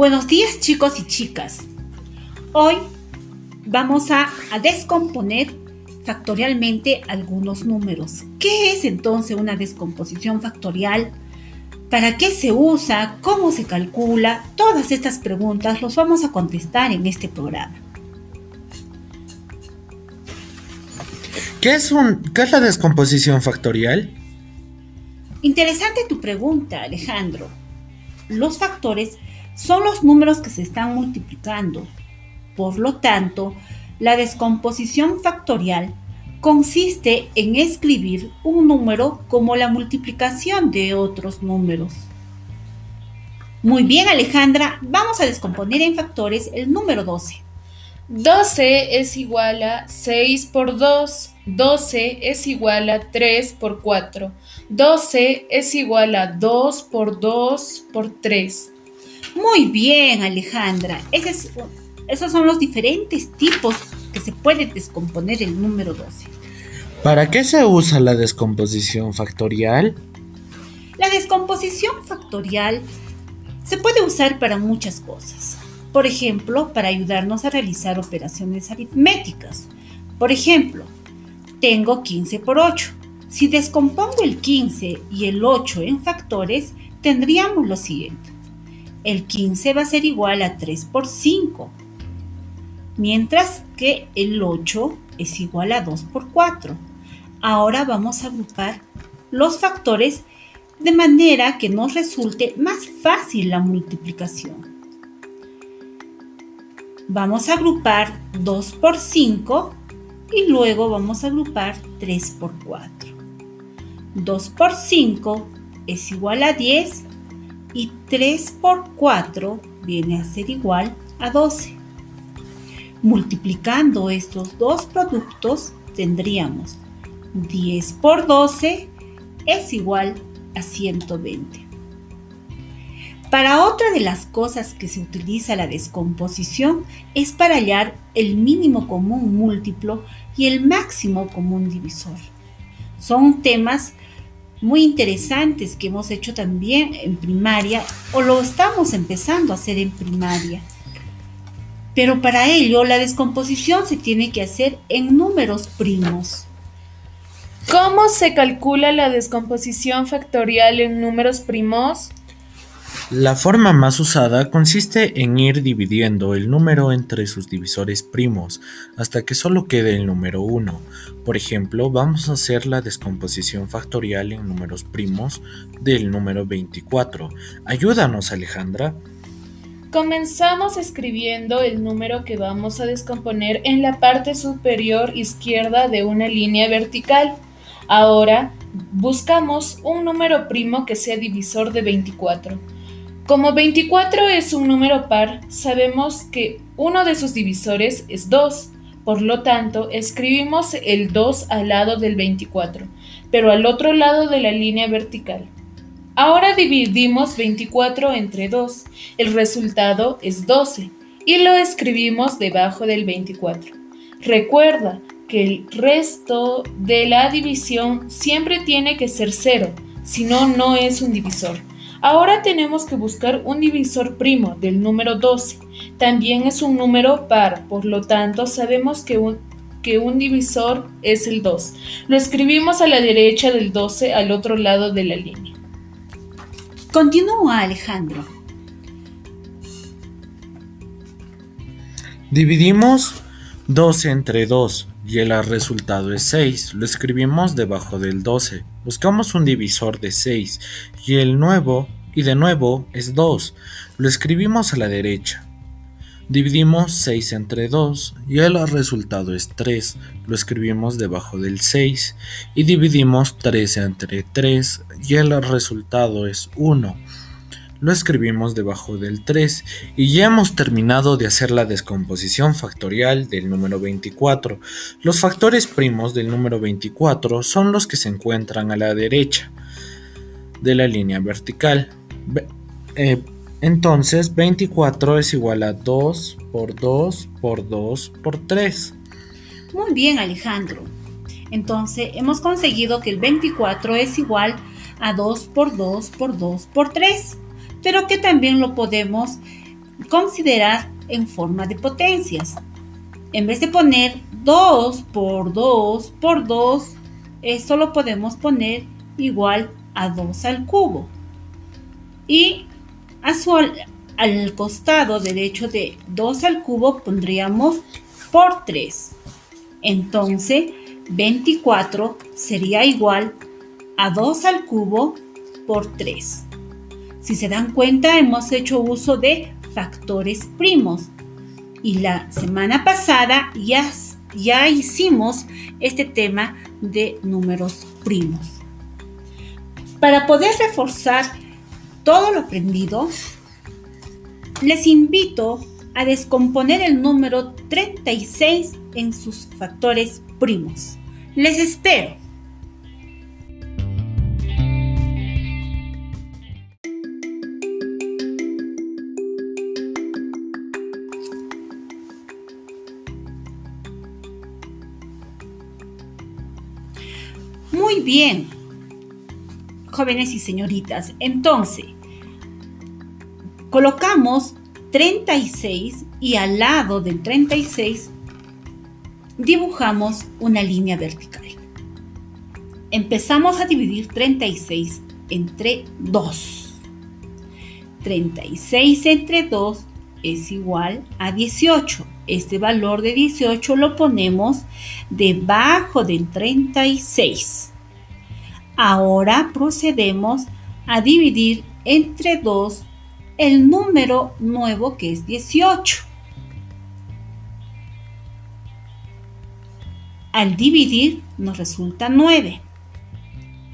Buenos días chicos y chicas. Hoy vamos a, descomponer factorialmente algunos números. ¿Qué es entonces una descomposición factorial? ¿Para qué se usa? ¿Cómo se calcula? Todas estas preguntas los vamos a contestar en este programa. ¿Qué es, un, qué es la descomposición factorial? Interesante tu pregunta, Alejandro. Los factores son los números que se están multiplicando. Por lo tanto, la descomposición factorial consiste en escribir un número como la multiplicación de otros números. Muy bien, Alejandra, vamos a descomponer en factores el número 12. 12 es igual a 6 por 2. 12 es igual a 3 por 4. 12 es igual a 2 por 2 por 3. Muy bien, Alejandra. esos son los diferentes tipos que se puede descomponer el número 12. ¿Para qué se usa la descomposición factorial? La descomposición factorial se puede usar para muchas cosas. Por ejemplo, para ayudarnos a realizar operaciones aritméticas. Por ejemplo, tengo 15 por 8. Si descompongo el 15 y el 8 en factores, tendríamos lo siguiente. El 15 va a ser igual a 3 por 5, mientras que el 8 es igual a 2 por 4. Ahora vamos a agrupar los factores de manera que nos resulte más fácil la multiplicación. Vamos a agrupar 2 por 5 y luego vamos a agrupar 3 por 4. 2 por 5 es igual a 10 y 3 por 4 viene a ser igual a 12. Multiplicando estos dos productos tendríamos 10 por 12 es igual a 120. Para otra de las cosas que se utiliza la descomposición es para hallar el mínimo común múltiplo y el máximo común divisor. Son temas muy interesantes que hemos hecho también en primaria o lo estamos empezando a hacer en primaria. Pero para ello la descomposición se tiene que hacer en números primos. ¿Cómo se calcula la descomposición factorial en números primos? La forma más usada consiste en ir dividiendo el número entre sus divisores primos hasta que solo quede el número 1. Por ejemplo, vamos a hacer la descomposición factorial en números primos del número 24. Ayúdanos, Alejandra. Comenzamos escribiendo el número que vamos a descomponer en la parte superior izquierda de una línea vertical. Ahora buscamos un número primo que sea divisor de 24. Como 24 es un número par, sabemos que uno de sus divisores es 2. Por lo tanto, escribimos el 2 al lado del 24, pero al otro lado de la línea vertical. Ahora dividimos 24 entre 2. El resultado es 12 y lo escribimos debajo del 24. Recuerda que el resto de la división siempre tiene que ser 0, si no, no es un divisor. Ahora tenemos que buscar un divisor primo del número 12. También es un número par, por lo tanto sabemos que un, que un divisor es el 2. Lo escribimos a la derecha del 12 al otro lado de la línea. Continúa Alejandro. Dividimos 12 entre 2 y el resultado es 6. Lo escribimos debajo del 12. Buscamos un divisor de 6 y el nuevo y de nuevo es 2. Lo escribimos a la derecha. Dividimos 6 entre 2 y el resultado es 3. Lo escribimos debajo del 6 y dividimos 3 entre 3 y el resultado es 1. Lo escribimos debajo del 3 y ya hemos terminado de hacer la descomposición factorial del número 24. Los factores primos del número 24 son los que se encuentran a la derecha de la línea vertical. Eh, entonces 24 es igual a 2 por 2 por 2 por 3. Muy bien Alejandro. Entonces hemos conseguido que el 24 es igual a 2 por 2 por 2 por 3 pero que también lo podemos considerar en forma de potencias. En vez de poner 2 por 2 por 2, esto lo podemos poner igual a 2 al cubo. Y a su, al costado derecho de 2 al cubo pondríamos por 3. Entonces, 24 sería igual a 2 al cubo por 3. Si se dan cuenta, hemos hecho uso de factores primos. Y la semana pasada ya, ya hicimos este tema de números primos. Para poder reforzar todo lo aprendido, les invito a descomponer el número 36 en sus factores primos. Les espero. Bien, jóvenes y señoritas. Entonces, colocamos 36 y al lado del 36 dibujamos una línea vertical. Empezamos a dividir 36 entre 2. 36 entre 2 es igual a 18. Este valor de 18 lo ponemos debajo del 36. Ahora procedemos a dividir entre 2 el número nuevo que es 18. Al dividir nos resulta 9.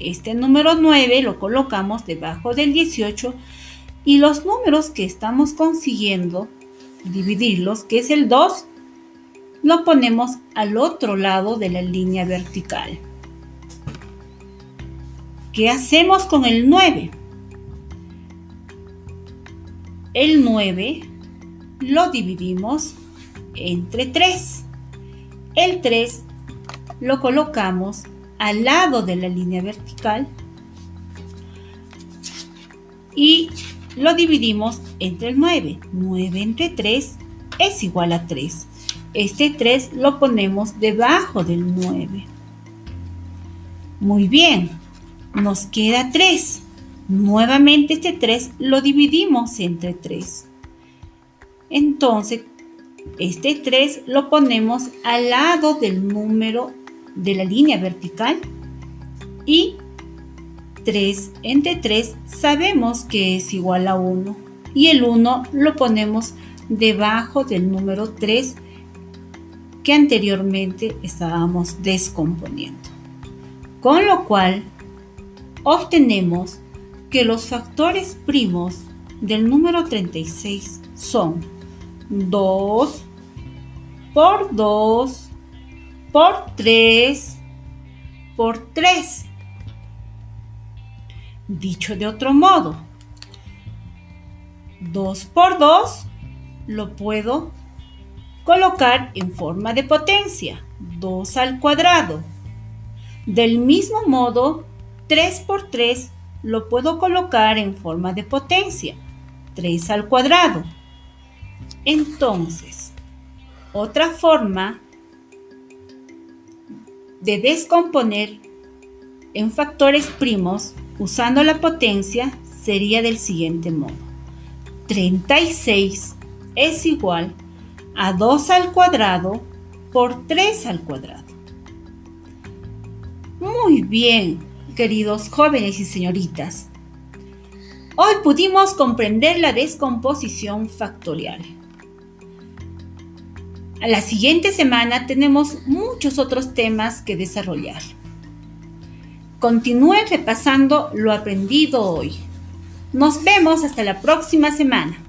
Este número 9 lo colocamos debajo del 18 y los números que estamos consiguiendo dividirlos, que es el 2, lo ponemos al otro lado de la línea vertical. ¿Qué hacemos con el 9? El 9 lo dividimos entre 3. El 3 lo colocamos al lado de la línea vertical y lo dividimos entre el 9. 9 entre 3 es igual a 3. Este 3 lo ponemos debajo del 9. Muy bien, nos queda 3. Nuevamente este 3 lo dividimos entre 3. Entonces, este 3 lo ponemos al lado del número de la línea vertical y 3 entre 3 sabemos que es igual a 1 y el 1 lo ponemos debajo del número 3 que anteriormente estábamos descomponiendo. Con lo cual obtenemos que los factores primos del número 36 son 2 por 2 por 3 por 3. Dicho de otro modo, 2 por 2 lo puedo colocar en forma de potencia, 2 al cuadrado. Del mismo modo, 3 por 3 lo puedo colocar en forma de potencia, 3 al cuadrado. Entonces, otra forma de descomponer en factores primos usando la potencia sería del siguiente modo. 36 es igual a 2 al cuadrado por 3 al cuadrado. Muy bien, queridos jóvenes y señoritas. Hoy pudimos comprender la descomposición factorial. A la siguiente semana tenemos muchos otros temas que desarrollar. Continúen repasando lo aprendido hoy. Nos vemos hasta la próxima semana.